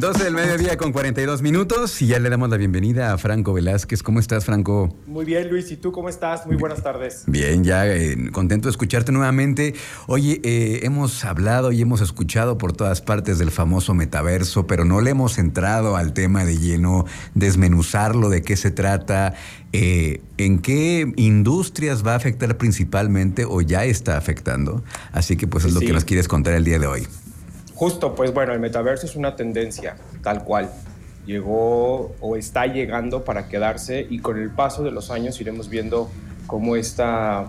12 del mediodía con 42 minutos y ya le damos la bienvenida a Franco Velázquez. ¿Cómo estás, Franco? Muy bien, Luis. ¿Y tú cómo estás? Muy buenas tardes. Bien, ya eh, contento de escucharte nuevamente. Oye, eh, hemos hablado y hemos escuchado por todas partes del famoso metaverso, pero no le hemos entrado al tema de lleno, desmenuzarlo, de qué se trata, eh, en qué industrias va a afectar principalmente o ya está afectando. Así que pues es lo que nos quieres contar el día de hoy. Justo, pues bueno, el metaverso es una tendencia, tal cual. Llegó o está llegando para quedarse y con el paso de los años iremos viendo cómo esta,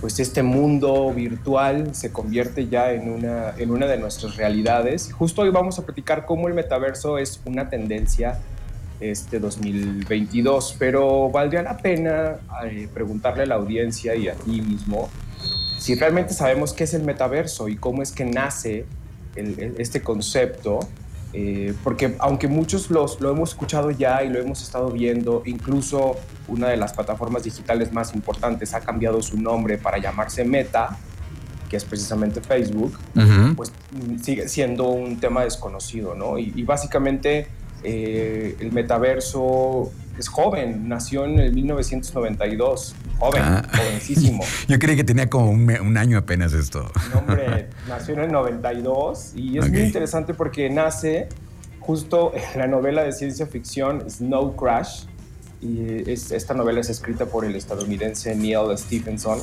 pues este mundo virtual se convierte ya en una, en una de nuestras realidades. Justo hoy vamos a platicar cómo el metaverso es una tendencia este 2022, pero valdría la pena eh, preguntarle a la audiencia y a ti mismo si realmente sabemos qué es el metaverso y cómo es que nace este concepto, eh, porque aunque muchos los, lo hemos escuchado ya y lo hemos estado viendo, incluso una de las plataformas digitales más importantes ha cambiado su nombre para llamarse Meta, que es precisamente Facebook, pues sigue siendo un tema desconocido, ¿no? Y, y básicamente eh, el metaverso es joven, nació en el 1992, joven, ah. jovencísimo. Yo creí que tenía como un, año apenas esto. No, hombre, nació en el 92 y es muy interesante porque nace justo en la novela de ciencia ficción Snow Crash. Y esta novela es escrita por el estadounidense Neil Stephenson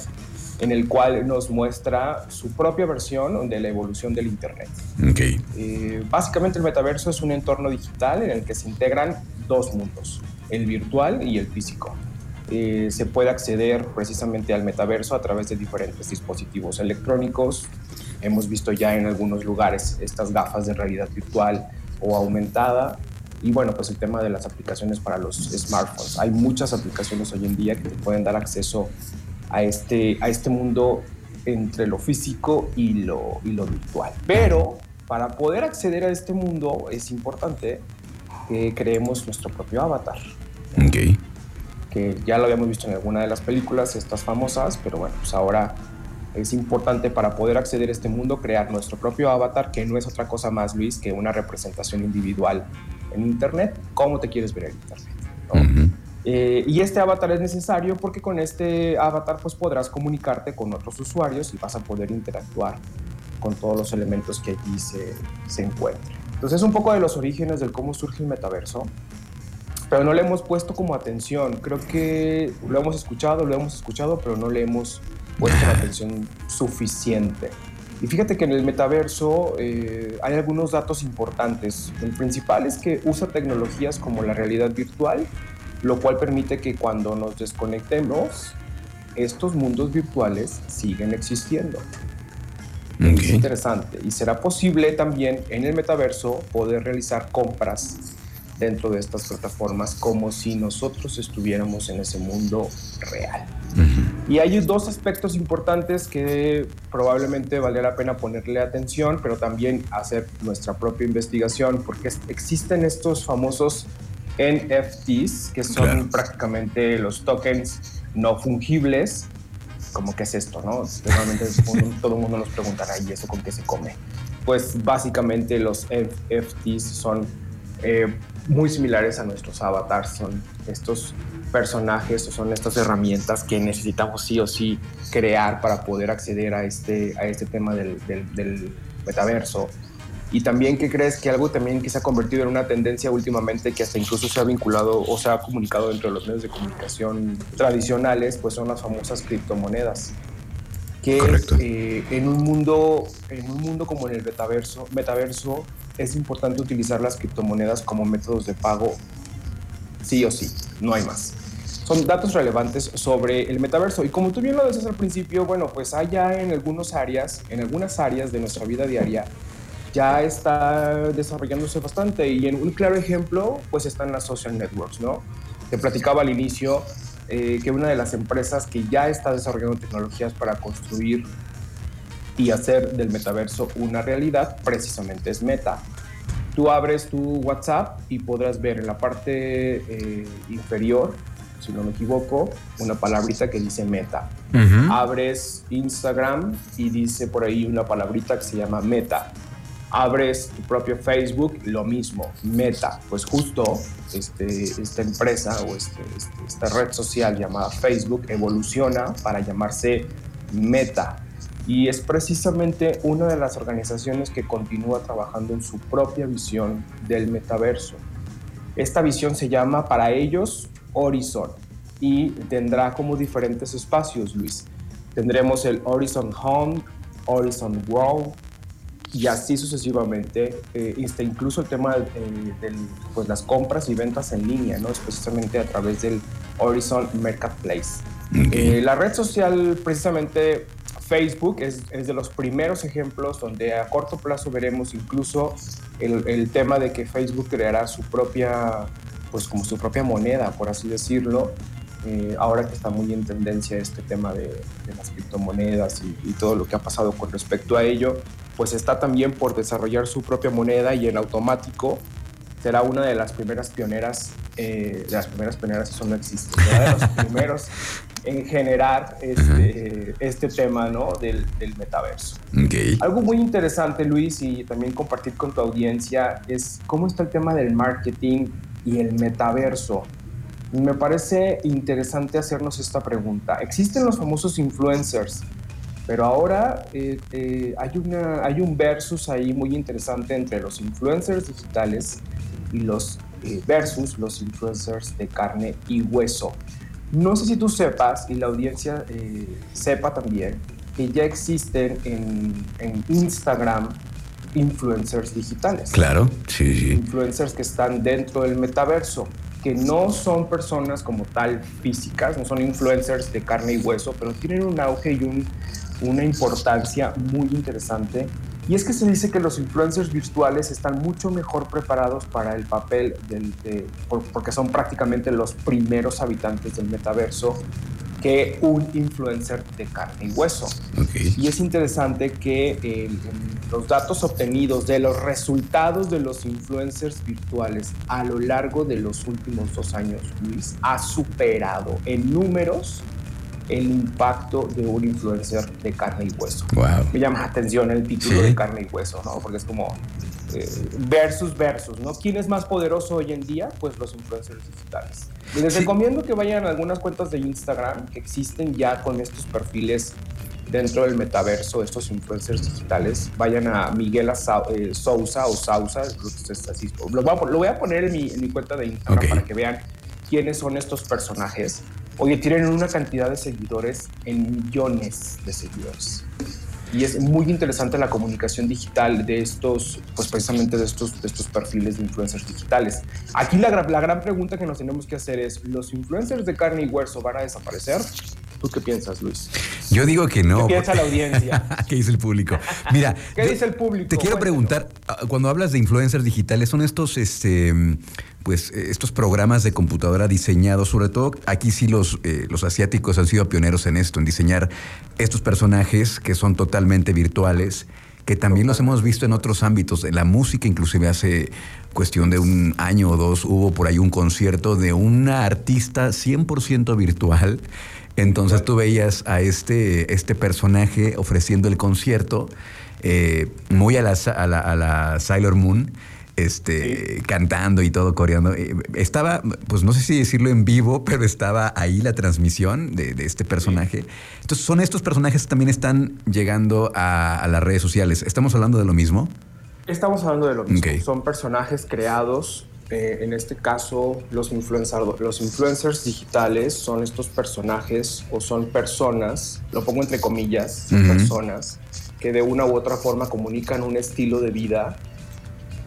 en el cual nos muestra su propia versión de la evolución del Internet. Okay. Eh, básicamente el metaverso es un entorno digital en el que se integran dos mundos, el virtual y el físico. Eh, se puede acceder precisamente al metaverso a través de diferentes dispositivos electrónicos. Hemos visto ya en algunos lugares estas gafas de realidad virtual o aumentada. Y bueno, pues el tema de las aplicaciones para los smartphones. Hay muchas aplicaciones hoy en día que te pueden dar acceso a este, a este mundo entre lo físico y lo, y lo virtual. Pero para poder acceder a este mundo es importante que creemos nuestro propio avatar. Okay. Que ya lo habíamos visto en alguna de las películas, estas famosas, pero bueno, pues ahora es importante para poder acceder a este mundo crear nuestro propio avatar, que no es otra cosa más, Luis, que una representación individual en Internet. ¿Cómo te quieres ver en Internet? Eh, y este avatar es necesario porque con este avatar pues podrás comunicarte con otros usuarios y vas a poder interactuar con todos los elementos que allí se, se encuentran. Entonces es un poco de los orígenes del cómo surge el metaverso, pero no le hemos puesto como atención. Creo que lo hemos escuchado, lo hemos escuchado, pero no le hemos puesto la atención suficiente. Y fíjate que en el metaverso eh, hay algunos datos importantes. El principal es que usa tecnologías como la realidad virtual lo cual permite que cuando nos desconectemos, estos mundos virtuales siguen existiendo. Es interesante. Y será posible también en el metaverso poder realizar compras dentro de estas plataformas como si nosotros estuviéramos en ese mundo real. Y hay dos aspectos importantes que probablemente vale la pena ponerle atención, pero también hacer nuestra propia investigación, porque existen estos famosos NFTs, que son prácticamente los tokens no fungibles. como que es esto, no? Normalmente todo el mundo nos preguntará, ¿y eso con qué se come? Pues básicamente los NFTs son eh, muy similares a nuestros avatars, son estos personajes o son estas herramientas que necesitamos sí o sí crear para poder acceder a este, a este tema del, del, del metaverso. Y también, ¿qué crees que algo también que se ha convertido en una tendencia últimamente que hasta incluso se ha vinculado o se ha comunicado dentro de los medios de comunicación tradicionales, pues son las famosas criptomonedas? Que eh, en, un mundo, en un mundo como en el metaverso, metaverso es importante utilizar las criptomonedas como métodos de pago sí o sí, no hay más. Son datos relevantes sobre el metaverso. Y como tú bien lo decías al principio, bueno, pues ya en algunas áreas, en algunas áreas de nuestra vida diaria, ya está desarrollándose bastante y en un claro ejemplo pues están las social networks, ¿no? Te platicaba al inicio eh, que una de las empresas que ya está desarrollando tecnologías para construir y hacer del metaverso una realidad precisamente es Meta. Tú abres tu WhatsApp y podrás ver en la parte eh, inferior, si no me equivoco, una palabrita que dice Meta. Abres Instagram y dice por ahí una palabrita que se llama Meta abres tu propio Facebook, lo mismo, Meta, pues justo este, esta empresa o este, este, esta red social llamada Facebook evoluciona para llamarse Meta y es precisamente una de las organizaciones que continúa trabajando en su propia visión del metaverso. Esta visión se llama para ellos Horizon y tendrá como diferentes espacios, Luis. Tendremos el Horizon Home, Horizon World, y así sucesivamente. Eh, este, incluso el tema de eh, pues, las compras y ventas en línea, ¿no? especialmente a través del Horizon Marketplace. Eh, la red social, precisamente Facebook, es, es, de los primeros ejemplos donde a corto plazo veremos incluso el, el, tema de que Facebook creará su propia, pues como su propia moneda, por así decirlo. ahora que está muy en tendencia este tema de, de las criptomonedas y, y todo lo que ha pasado con respecto a ello, pues está también por desarrollar su propia moneda y en automático será una de las primeras pioneras, eh, de las primeras pioneras, eso no existe, será de los primeros en generar este, este tema ¿no? del, del metaverso. Algo muy interesante, Luis, y también compartir con tu audiencia es cómo está el tema del marketing y el metaverso. Me parece interesante hacernos esta pregunta. ¿Existen los famosos influencers? Pero ahora eh, eh, hay, una, hay un versus ahí muy interesante entre los influencers digitales y los eh, versus los influencers de carne y hueso. No sé si tú sepas y la audiencia sepa también que ya existen en, en, Instagram influencers digitales. Claro, sí, sí. Influencers que están dentro del metaverso, que no son personas como tal físicas, no son influencers de carne y hueso, pero tienen un auge y un una importancia muy interesante y es que se dice que los influencers virtuales están mucho mejor preparados para el papel del, porque son prácticamente los primeros habitantes del metaverso que un influencer de carne y hueso. Y es interesante que los datos obtenidos de los resultados de los influencers virtuales a lo largo de los últimos dos años, Luis, ha superado en números el impacto de un influencer de carne y hueso. Me llama la atención el título de carne y hueso, ¿no? Porque es como eh, versus versus, ¿no? ¿Quién es más poderoso hoy en día? Pues los influencers digitales. les recomiendo que vayan a algunas cuentas de Instagram que existen ya con estos perfiles dentro del metaverso, estos influencers digitales. Vayan a Miguel eh, Sousa o Sausa, lo, voy a, poner en mi, cuenta de Instagram para que vean quiénes son estos personajes Oye, tienen una cantidad de seguidores en millones de seguidores. Y es muy interesante la comunicación digital de estos, pues precisamente de estos, de estos perfiles de influencers digitales. Aquí la, la gran pregunta que nos tenemos que hacer es, ¿los influencers de carne y hueso van a desaparecer? ¿Tú qué piensas, Luis? Yo digo que no. ¿Qué piensa la audiencia? ¿Qué dice el público? Mira, ¿qué dice el público? Te quiero preguntar, ah, cuando hablas de influencers digitales, son estos, este, pues, eh, estos programas de computadora diseñados, sobre todo aquí sí los, eh, los asiáticos han sido pioneros en esto, en diseñar estos personajes que son totalmente virtuales que también los hemos visto en otros ámbitos. En la música, inclusive hace cuestión de un año o dos, hubo por ahí un concierto de una artista 100% virtual entonces tú veías a este, este personaje ofreciendo el concierto eh, muy a la, a la, Sailor Moon. Este, cantando y todo coreando. Eh, estaba, pues no sé si decirlo en vivo, pero estaba ahí la transmisión de, este personaje. Entonces, son estos personajes que también están llegando a, las redes sociales. ¿Estamos hablando de lo mismo? Estamos hablando de lo mismo. Son personajes creados eh, en este caso, los, los influencers digitales son estos personajes o son personas, lo pongo entre comillas, personas que de una u otra forma comunican un estilo de vida,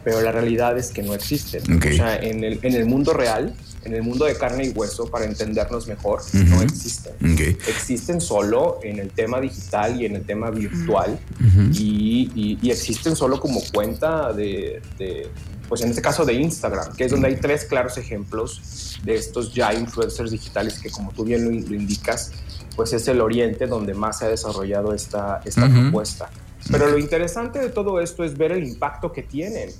pero la realidad es que no existen. O sea, en el, en el mundo real, en el mundo de carne y hueso, para entendernos mejor, no existen. Existen solo en el tema digital y en el tema virtual. Y, y, existen solo como cuenta de, de pues en este caso de Instagram, que es donde hay tres claros ejemplos de estos ya influencers digitales que como tú bien lo, indicas, pues es el oriente donde más se ha desarrollado esta, esta propuesta. Pero lo interesante de todo esto es ver el impacto que tienen.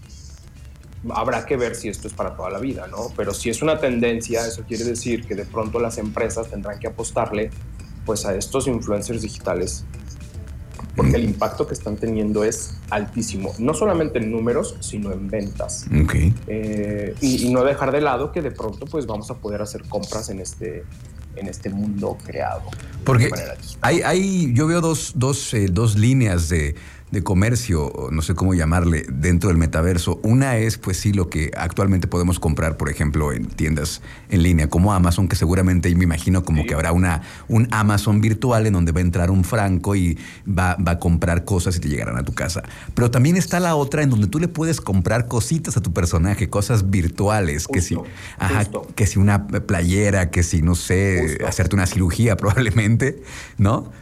Habrá que ver si esto es para toda la vida, ¿no? Pero si es una tendencia, eso quiere decir que de pronto las empresas tendrán que apostarle pues a estos influencers digitales porque el impacto que están teniendo es altísimo, no solamente en números, sino en ventas. Eh, y, no dejar de lado que de pronto pues vamos a poder hacer compras en este, en este mundo creado. Porque hay, hay, yo veo dos, dos, eh, dos líneas de, de comercio, no sé cómo llamarle, dentro del metaverso. Una es, pues sí, lo que actualmente podemos comprar, por ejemplo, en tiendas en línea como Amazon, que seguramente me imagino como que habrá una, un Amazon virtual en donde va a entrar un franco y va, va, a comprar cosas y te llegarán a tu casa. Pero también está la otra en donde tú le puedes comprar cositas a tu personaje, cosas virtuales, que si, ajá, que si una playera, que si, no sé, hacerte una cirugía probablemente, ¿no?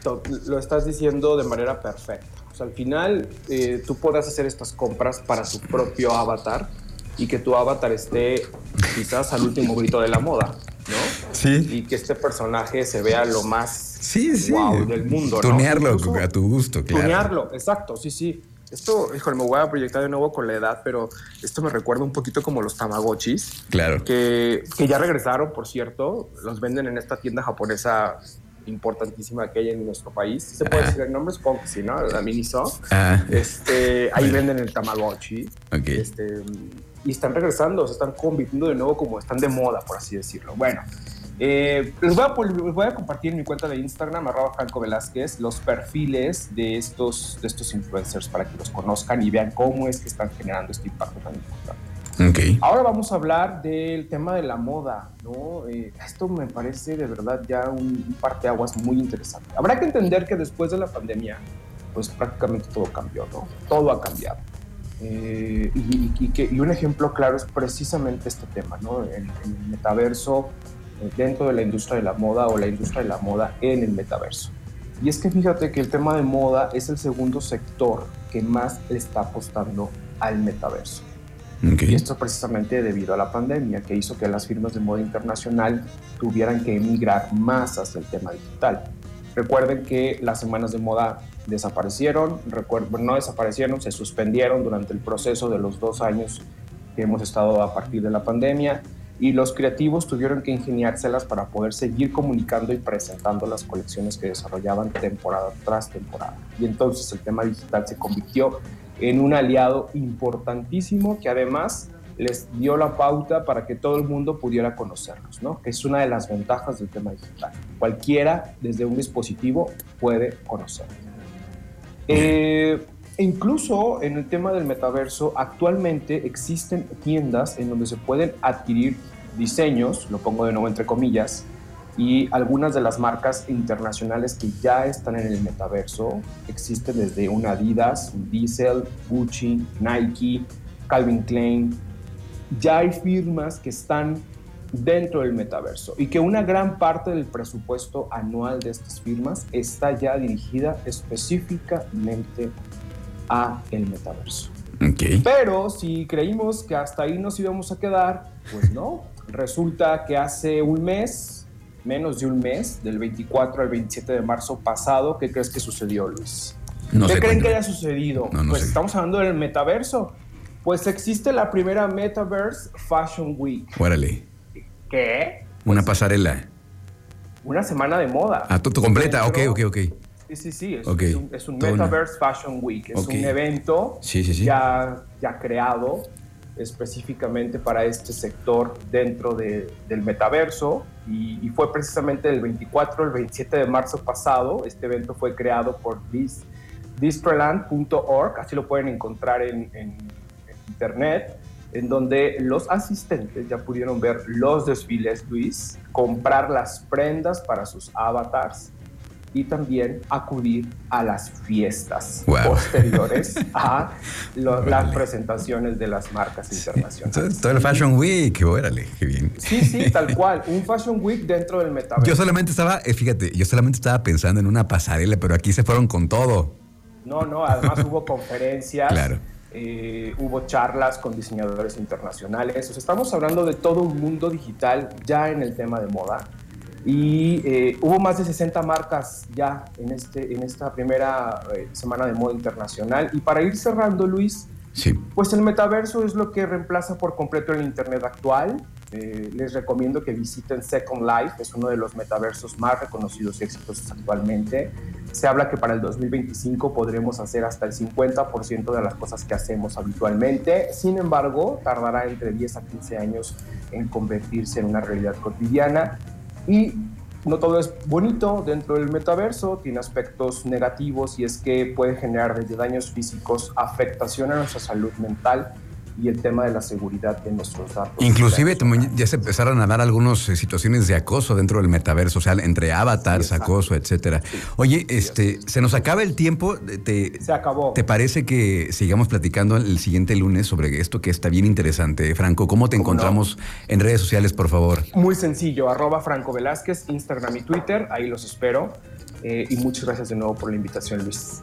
Lo estás diciendo de manera perfecta al final eh, tú puedas hacer estas compras para tu propio avatar y que tu avatar esté quizás al último grito de la moda, ¿no? Sí. Y que este personaje se vea lo más sí, sí. wow del mundo. Tunearlo a tu gusto, claro. Tunearlo, exacto, sí, sí. Esto, híjole, me voy a proyectar de nuevo con la edad, pero esto me recuerda un poquito como los Tamagotchis. Claro. Que, que ya regresaron, por cierto. Los venden en esta tienda japonesa importantísima que hay en nuestro país. Se puede decir el nombre, supongo que sí, ¿no? La Miniso. Este, ahí venden el Tamagotchi. Este, y están regresando, se están convirtiendo de nuevo como están de moda, por así decirlo. Bueno, eh, les, voy a, les, voy a, compartir en mi cuenta de Instagram, arroba Franco Velázquez, los perfiles de estos, de estos influencers para que los conozcan y vean cómo es que están generando este impacto tan importante. Ahora vamos a hablar del tema de la moda, ¿no? Eh, esto me parece de verdad ya un, parteaguas muy interesante. Habrá que entender que después de la pandemia, pues prácticamente todo cambió, ¿no? Todo ha cambiado. Eh, y, que, y, un ejemplo claro es precisamente este tema, ¿no? El, el metaverso eh, dentro de la industria de la moda o la industria de la moda en el metaverso. Y es que fíjate que el tema de moda es el segundo sector que más le está apostando al metaverso. Y esto precisamente debido a la pandemia, que hizo que las firmas de moda internacional tuvieran que emigrar más hacia el tema digital. Recuerden que las semanas de moda desaparecieron, no desaparecieron, se suspendieron durante el proceso de los dos años que hemos estado a partir de la pandemia y los creativos tuvieron que ingeniárselas para poder seguir comunicando y presentando las colecciones que desarrollaban temporada tras temporada. Y entonces el tema digital se convirtió en un aliado importantísimo que además les dio la pauta para que todo el mundo pudiera conocerlos, ¿no? que es una de las ventajas del tema digital. Cualquiera desde un dispositivo puede conocerlos. Eh, incluso en el tema del metaverso, actualmente existen tiendas en donde se pueden adquirir diseños, lo pongo de nuevo entre comillas, y algunas de las marcas internacionales que ya están en el metaverso existen desde un Adidas, un Diesel, Gucci, Nike, Calvin Klein. Ya hay firmas que están dentro del metaverso y que una gran parte del presupuesto anual de estas firmas está ya dirigida específicamente a el metaverso. Pero si creímos que hasta ahí nos íbamos a quedar, pues no. Resulta que hace un mes menos de un mes, del 24 al 27 de marzo pasado. ¿Qué crees que sucedió, Luis? ¿Qué creen que haya sucedido? pues estamos hablando del metaverso. Pues existe la primera Metaverse Fashion Week. Órale. ¿Qué? Una pasarela. Una semana de moda. Ah, todo completa. Ok, ok, ok. Sí, sí, sí. Es, un, Metaverse Fashion Week. Es un evento Ya, ya creado específicamente para este sector dentro del metaverso y, fue precisamente el 24 el 27 de marzo pasado. Este evento fue creado por Dis, distroland.org, así lo pueden encontrar en, en, internet, en donde los asistentes ya pudieron ver los desfiles, Luis, comprar las prendas para sus avatars y también acudir a las fiestas posteriores a las presentaciones de las marcas internacionales. Todo el Fashion Week, órale, qué bien. Sí, sí, tal cual, un Fashion Week dentro del metaverso. Yo solamente estaba, eh, fíjate, yo solamente estaba pensando en una pasarela, pero aquí se fueron con todo. No, no, además hubo conferencias. Claro. Eh, hubo charlas con diseñadores internacionales. O sea, estamos hablando de todo un mundo digital ya en el tema de moda y eh, hubo más de 60 marcas ya en, este, en esta primera eh, semana de moda internacional. Y para ir cerrando, Luis, sí. pues el metaverso es lo que reemplaza por completo el Internet actual. eh, les recomiendo que visiten Second Life, es uno de los metaversos más reconocidos y exitosos actualmente. Se habla que para el 2025 podremos hacer hasta el 50% de las cosas que hacemos habitualmente, sin embargo, tardará entre 10 a 15 años en convertirse en una realidad cotidiana y no todo es bonito dentro del metaverso, tiene aspectos negativos y es que puede generar desde daños físicos, afectación a nuestra salud mental y el tema de la seguridad de nuestros datos. Inclusive ya se empezaron a dar algunas eh, situaciones de acoso dentro del metaverso, o sea, entre avatars, acoso, etcétera. Oye, este, se nos acaba el tiempo. Te, se acabó. ¿Te parece que sigamos platicando el siguiente lunes sobre esto que está bien interesante, Franco? ¿Cómo te encontramos en redes sociales, por favor? Muy sencillo, arroba Franco Velázquez, Instagram y Twitter, ahí los espero. Eh, y muchas gracias de nuevo por la invitación, Luis.